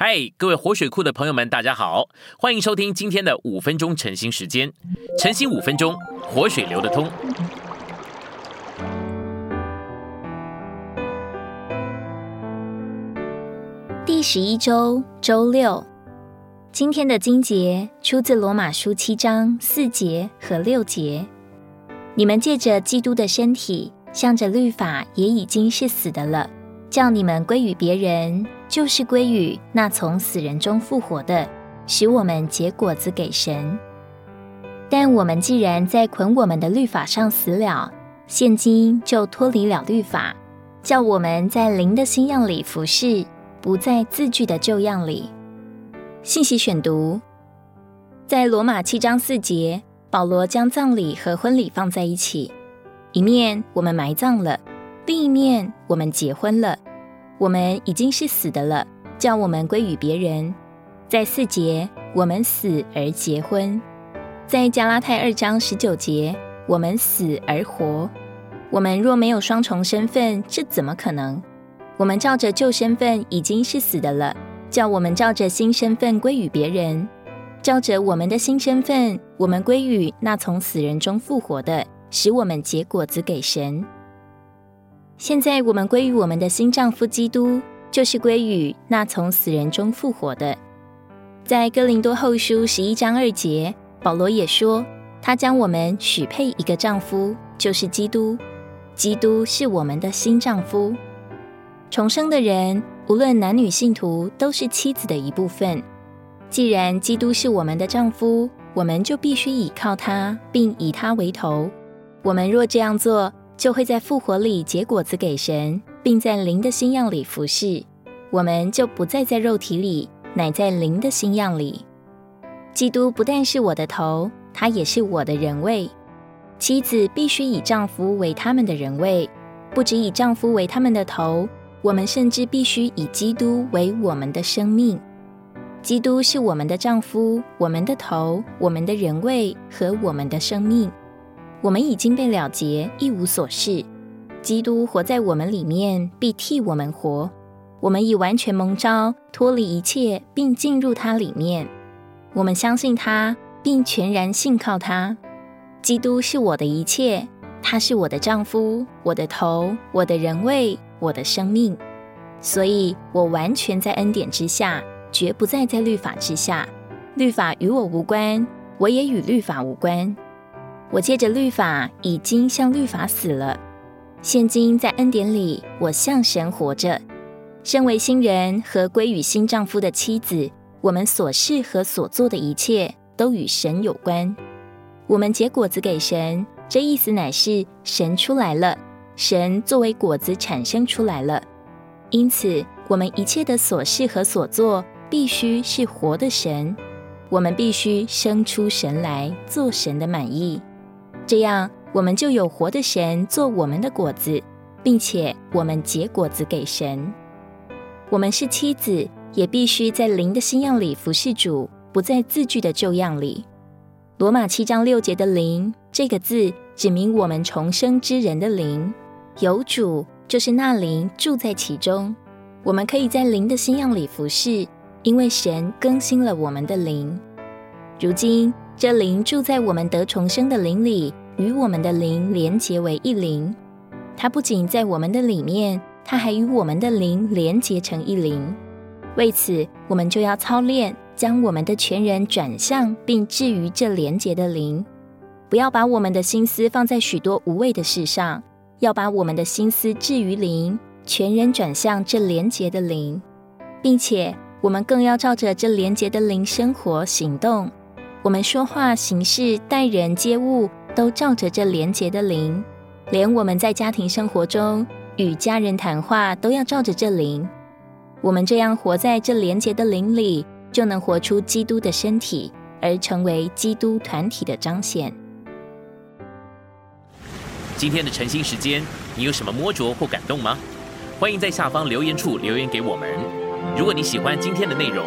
嗨，各位活水库的朋友们，大家好，欢迎收听今天的五分钟晨兴时间。晨兴五分钟，活水流得通。第十一周周六，今天的经节出自罗马书七章四节和六节。你们借着基督的身体，向着律法，也已经是死的了。叫你们归于别人，就是归于那从死人中复活的，使我们结果子给神。但我们既然在捆我们的律法上死了，现今就脱离了律法，叫我们在灵的新样里服侍，不在字句的旧样里。信息选读，在罗马七章四节，保罗将葬礼和婚礼放在一起，一面我们埋葬了。另一面，我们结婚了，我们已经是死的了，叫我们归于别人。在四节，我们死而结婚；在加拉太二章十九节，我们死而活。我们若没有双重身份，这怎么可能？我们照着旧身份已经是死的了，叫我们照着新身份归于别人。照着我们的新身份，我们归于那从死人中复活的，使我们结果子给神。现在我们归于我们的新丈夫基督，就是归于那从死人中复活的。在哥林多后书十一章二节，保罗也说，他将我们许配一个丈夫，就是基督。基督是我们的新丈夫。重生的人，无论男女信徒，都是妻子的一部分。既然基督是我们的丈夫，我们就必须倚靠他，并以他为头。我们若这样做，就会在复活里结果子给神，并在灵的新样里服侍。我们就不再在肉体里，乃在灵的新样里。基督不但是我的头，他也是我的人位。妻子必须以丈夫为他们的人位，不只以丈夫为他们的头，我们甚至必须以基督为我们的生命。基督是我们的丈夫，我们的头，我们的人位和我们的生命。我们已经被了结，一无所事。基督活在我们里面，必替我们活。我们已完全蒙召，脱离一切，并进入他里面。我们相信他，并全然信靠他。基督是我的一切，他是我的丈夫，我的头，我的人位，我的生命。所以，我完全在恩典之下，绝不再在律法之下。律法与我无关，我也与律法无关。我借着律法已经向律法死了，现今在恩典里，我向神活着。身为新人和归于新丈夫的妻子，我们所事和所做的一切都与神有关。我们结果子给神，这意思乃是神出来了，神作为果子产生出来了。因此，我们一切的所事和所做必须是活的神，我们必须生出神来，做神的满意。这样，我们就有活的神做我们的果子，并且我们结果子给神。我们是妻子，也必须在灵的新样里服侍主，不在字句的旧样里。罗马七章六节的“灵”这个字，指明我们重生之人的灵。有主，就是那灵住在其中。我们可以在灵的新样里服侍，因为神更新了我们的灵。如今。这灵住在我们得重生的灵里，与我们的灵连结为一灵。它不仅在我们的里面，它还与我们的灵连结成一灵。为此，我们就要操练，将我们的全人转向，并置于这连结的灵。不要把我们的心思放在许多无谓的事上，要把我们的心思置于灵，全人转向这连结的灵，并且我们更要照着这连结的灵生活行动。我们说话、行事、待人接物，都照着这廉洁的灵；连我们在家庭生活中与家人谈话，都要照着这灵。我们这样活在这廉洁的灵里，就能活出基督的身体，而成为基督团体的彰显。今天的晨兴时间，你有什么摸着或感动吗？欢迎在下方留言处留言给我们。如果你喜欢今天的内容，